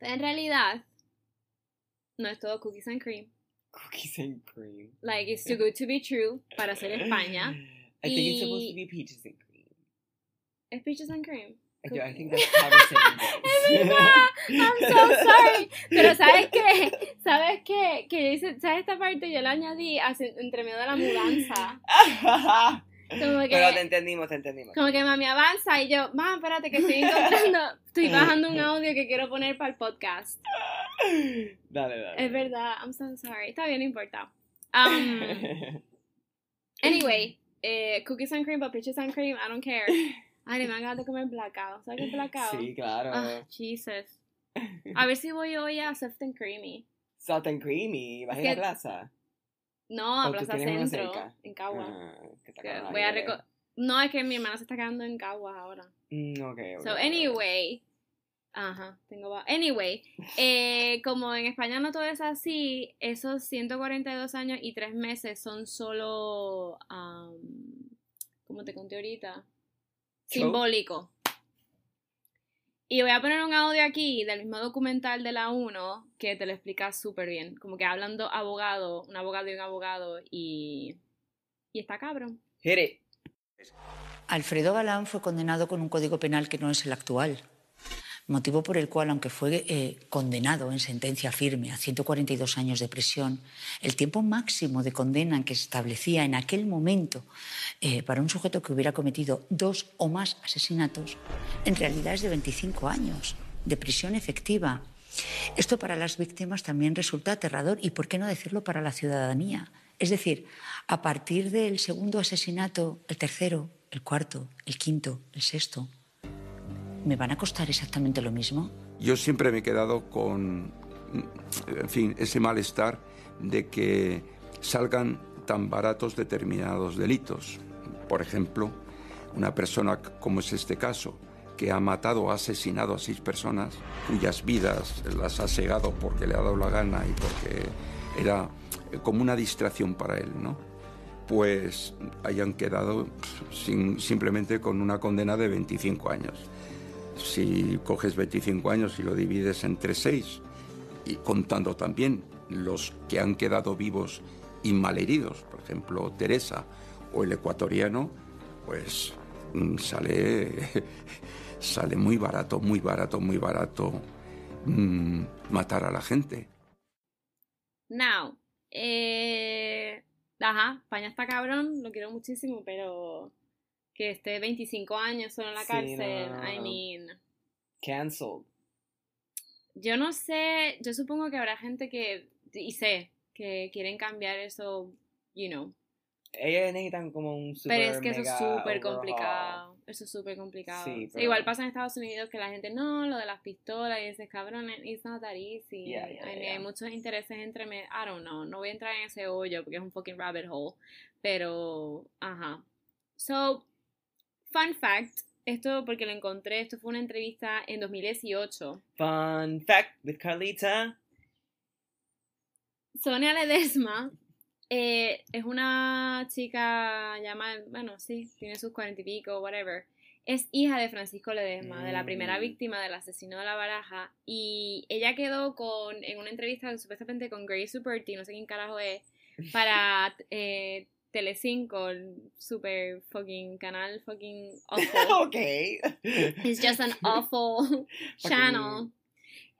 En realidad, no es todo cookies and cream. Cookies and cream. Like, it's too good to be true para ser [LAUGHS] España. I think it's supposed to be peaches and cream. Es peaches and cream. I, do- I think that's how [LAUGHS] Es verdad. I'm so sorry. Pero ¿sabes qué? ¿Sabes qué? Que yo hice, ¿sabes esta parte? Yo la añadí hace- entre medio de la mudanza. [LAUGHS] Como que, Pero te entendimos, te entendimos. como que mami avanza y yo, mamá, espérate que estoy encontrando, estoy bajando un audio que quiero poner para el podcast. [LAUGHS] Dale, dale. Es verdad, I'm so sorry. Está bien, no importa. Um, [LAUGHS] anyway, eh, cookies and cream, but peaches and cream, I don't care. Ay, me han ganas de comer blackout. ¿Sabes qué es blackout? Sí, claro. Ah, Jesus. A ver si voy hoy a Soft and Creamy. Salt and creamy. ¿Vas a ir a plaza? No, a ¿O tú Plaza Centro, en Cagua. Ah, que voy a reco- No, es que mi hermana se está quedando en Cagua ahora. Mm, ok, ok, So, anyway. Ajá, tengo. Anyway, [LAUGHS] eh, como en España no todo es así, esos 142 años y 3 meses son solo. um, como te conté ahorita? Simbólico. Y voy a poner un audio aquí del mismo documental de la 1 que te lo explica súper bien. Como que hablando abogado, un abogado y un abogado y. Y está cabrón. Hit it. Alfredo Galán fue condenado con un código penal que no es el actual, motivo por el cual, aunque fue eh, condenado en sentencia firme a 142 años de prisión, el tiempo máximo de condena que se establecía en aquel momento eh, para un sujeto que hubiera cometido dos o más asesinatos, en realidad es de 25 años de prisión efectiva. Esto para las víctimas también resulta aterrador y, ¿por qué no decirlo, para la ciudadanía? Es decir, a partir del segundo asesinato, el tercero, el cuarto, el quinto, el sexto, ¿me van a costar exactamente lo mismo? Yo siempre me he quedado con, en fin, ese malestar de que salgan tan baratos determinados delitos. Por ejemplo, una persona como es este caso, que ha matado o asesinado a seis personas, cuyas vidas las ha segado porque le ha dado la gana y porque era como una distracción para él, ¿no? Pues hayan quedado sin- simplemente con una condena de 25 años. Si coges 25 años y lo divides entre 6, y contando también los que han quedado vivos y malheridos, por ejemplo, Teresa o el ecuatoriano, pues mm, sale, [LAUGHS] sale muy barato, muy barato, muy barato mm, matar a la gente. Now, eh, ajá, España está cabrón, lo quiero muchísimo, pero que esté 25 años solo en la Sí, cárcel, no, no, I mean, Cancelled. yo no sé, yo supongo que habrá gente que, y sé, que quieren cambiar eso, you know, Ellos necesitan como un super pero es que eso es súper complicado, eso es súper complicado. Sí, pero- Igual pasa en Estados Unidos que la gente, no, lo de las pistolas y ese cabrón, it's not that easy. Yeah, I yeah, mean, yeah. Hay muchos intereses entre, me I don't know, no voy a entrar en ese hoyo porque es un fucking rabbit hole, pero, ajá. So, fun fact, esto porque lo encontré, esto fue una entrevista en 2018. Fun fact with Carlita. Sonia Ledesma eh, es una chica llamada, bueno, sí, tiene sus cuarenta y pico, whatever. Es hija de Francisco Ledesma, de la primera Mm. víctima del asesino de la baraja. Y ella quedó con, en una entrevista supuestamente con Grace Superty, no sé quién carajo es, para [LAUGHS] eh, Telecinco, el super fucking canal fucking [LAUGHS] awful. ok. It's just an awful [LAUGHS] channel.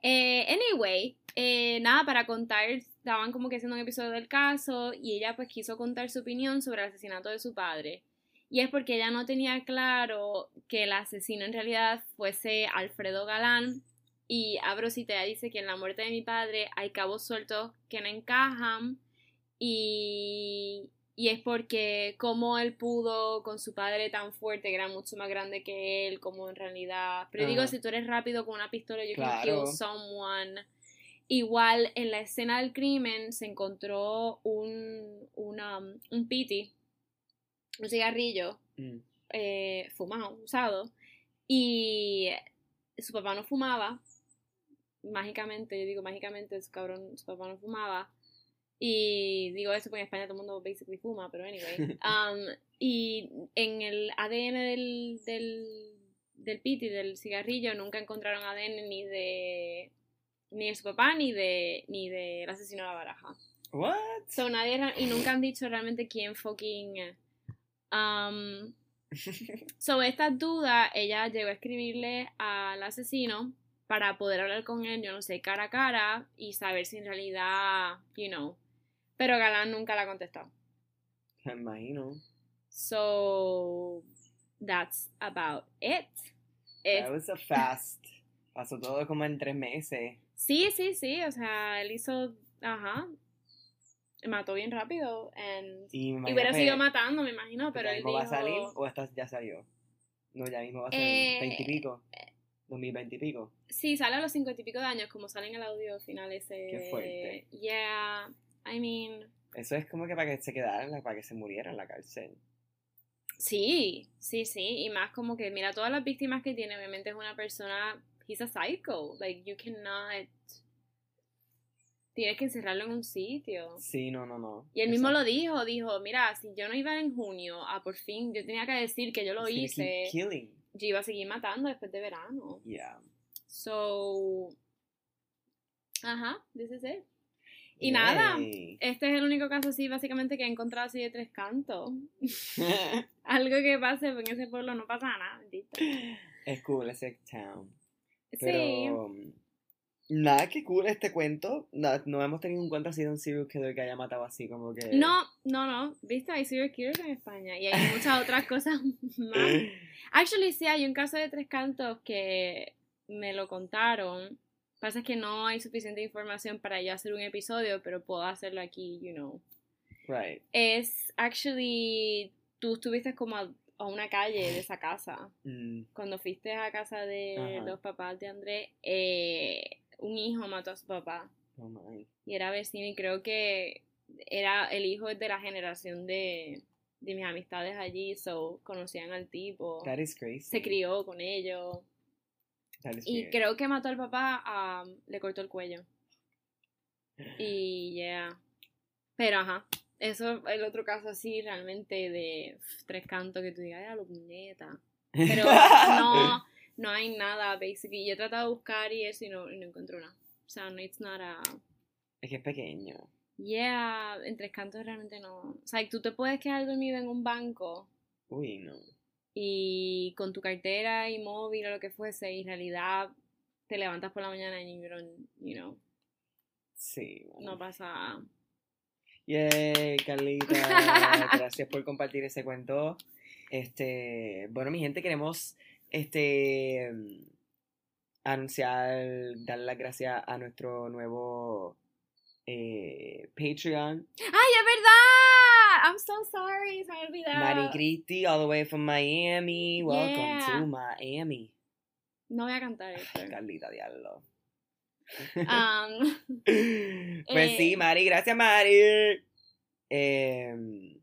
Eh, anyway, eh, nada, para contar, estaban como que haciendo un episodio del caso y ella pues quiso contar su opinión sobre el asesinato de su padre. Y es porque ella no tenía claro que el asesino en realidad fuese Alfredo Galán. Y abro si te dice que en la muerte de mi padre hay cabos sueltos que no encajan. Y, y es porque como él pudo con su padre tan fuerte, que era mucho más grande que él, como en realidad... Pero digo, si tú eres rápido con una pistola, you can Claro. kill someone. Igual en la escena del crimen se encontró un, una, un piti, un cigarrillo Mm. eh, fumado, usado, y su papá no fumaba, mágicamente, yo digo mágicamente, su cabrón, su papá no fumaba, y digo esto porque en España todo el mundo basically fuma, pero anyway, [LAUGHS] um, y en el ADN del, del, del piti, del cigarrillo, nunca encontraron ADN ni de ni de su papá ni de ni del asesino de la baraja. What? So nadie y nunca han dicho realmente quién fucking um, [LAUGHS] so esta duda ella llegó a escribirle al asesino para poder hablar con él, yo no sé, cara a cara y saber si en realidad, you know. Pero Galán nunca la ha contestado. Me imagino. So that's about it. That was a fast. Pasó todo como en tres meses. Sí, sí, sí, o sea, él hizo, ajá, mató bien rápido and- Y, y hubiera seguido matando, me imagino, pero ¿Ya él mismo va a dijo, salir o esta ya salió? No, ya mismo va a salir. Eh, ¿Veinte y pico? ¿Dos mil veinte y pico? sí, sale a los cincuenta y pico de años, como sale en el audio final ese, Qué fuerte. yeah, I mean, Eso es como que para que se quedara, en la- para que se muriera en la cárcel. sí, sí, sí, y más como que, mira, todas las víctimas que tiene, obviamente es una persona, he's a psycho, like, you cannot, tienes que encerrarlo en un sitio. Sí, no, no, no. Y él mismo Exacto. lo dijo, dijo, mira, si yo no iba en junio, a por fin, yo tenía que decir que yo lo hice, Killing. yo iba a seguir matando después de verano. Yeah. So, ajá, this is it. Y nada, este es el único caso así básicamente que he encontrado así de tres cantos. [LAUGHS] Algo que pase, porque en ese pueblo no pasa nada, bendito. es cool ese town. Sí. Pero. um, Nada, que cool este cuento. No, no hemos tenido un cuento así de un serial killer que haya matado así, como que. No, no, no, viste, hay serial killers en España y hay muchas otras [LAUGHS] cosas más. Actually, sí, hay un caso de tres cantos que me lo contaron. Pasa es que no hay suficiente información para yo hacer un episodio, pero puedo hacerlo aquí, you know. Right. Es, actually, tú estuviste como a, a una calle de esa casa. Mm, Cuando fuiste a casa de Ajá. los papás de Andrés, eh, un hijo mató a su papá oh my. y era vecino y creo que era el hijo de la generación de, de mis amistades allí, so conocían al tipo, That is crazy. se crió con ellos y creo que mató al papá, ah, le cortó el cuello y yeah, pero ajá, eso el otro caso así realmente de tres cantos que tú digas, ya lo puñeta, pero no, [LAUGHS] no hay nada, basically. Yo he tratado de buscar y eso y no, y no encuentro nada. O sea, no, it's not a... Es que es pequeño. Yeah, en Tres Cantos realmente no. O sea, tú te puedes quedar dormido en un banco Uy, no. Y con tu cartera y móvil o lo que fuese, y en realidad te levantas por la mañana y you don't, you know, Sí. bueno. no pasa... Yay, Carlita. [LAUGHS] Gracias por compartir ese cuento. Este, bueno, mi gente, queremos este anunciar, dar las gracias a nuestro nuevo eh, Patreon. ¡Ay, es verdad! I'm so sorry, se me olvidado. Mari Cristi, all the way from Miami. Welcome Yeah. to Miami. No voy a cantar esto. Carlita, diablo. Um, [LAUGHS] Pues Eh. sí, Mari, gracias, Mari. Em,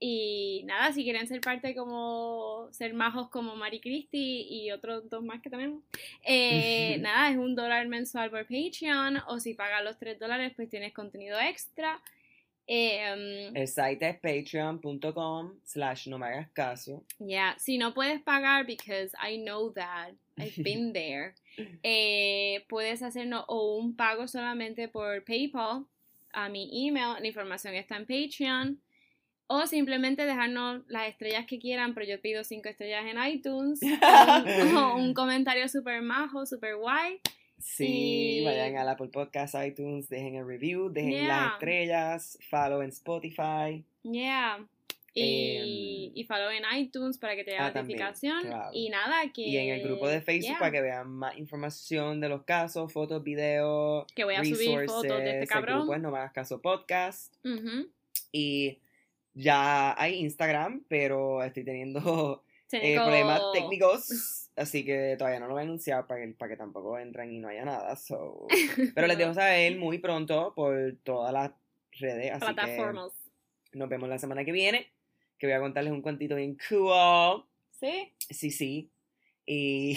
y nada, si quieren ser parte como ser majos como Mari Cristi y otros dos más que tenemos, eh, [LAUGHS] nada, es un dólar mensual por Patreon o si pagas los tres dólares pues tienes contenido extra. Eh, el site es patreon.com slash no me hagas caso. Yeah, si no puedes pagar, because I know that, I've [LAUGHS] been there, eh, puedes hacernos o un pago solamente por PayPal a mi email, la información está en Patreon, o simplemente dejarnos las estrellas que quieran, pero yo pido cinco estrellas en iTunes, [LAUGHS] o un, o un comentario super majo, super guay. Sí, Y- vayan a la Apple Podcast, iTunes, dejen el review, dejen Yeah. las estrellas, follow en Spotify. Yeah. Y, y follow en iTunes para que te Em, ah, también, notificación. claro. Y nada, que. Y en el grupo de Facebook yeah. para que vean más información de los casos, fotos, videos. Que voy a subir fotos de este cabrón. El grupo es No Me Hagas Caso Podcast. Ujú. Y ya hay Instagram, pero estoy teniendo [LAUGHS] eh, problemas técnicos. [LAUGHS] Así que todavía no lo voy a anunciar para que, para que tampoco entren y no haya nada. so. [LAUGHS] Pero les dejo saber muy pronto por todas las redes. Así Plataformas. que nos vemos la semana que viene. Que voy a contarles un cuentito bien cool. ¿Sí? Sí, sí. Y.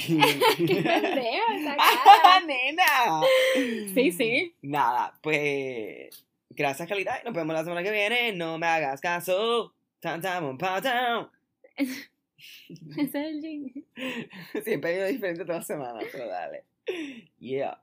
¡Qué pendeja esa ¡Ah, cara! nena! Sí, sí. Nada, pues. Gracias, Calita. y Nos vemos la semana que viene. No me hagas caso. Tan, tan, pa, tan. [LAUGHS] Ese es el jingle. [LAUGHS] Siempre hay uno diferente toda semana, pero dale. Yeah.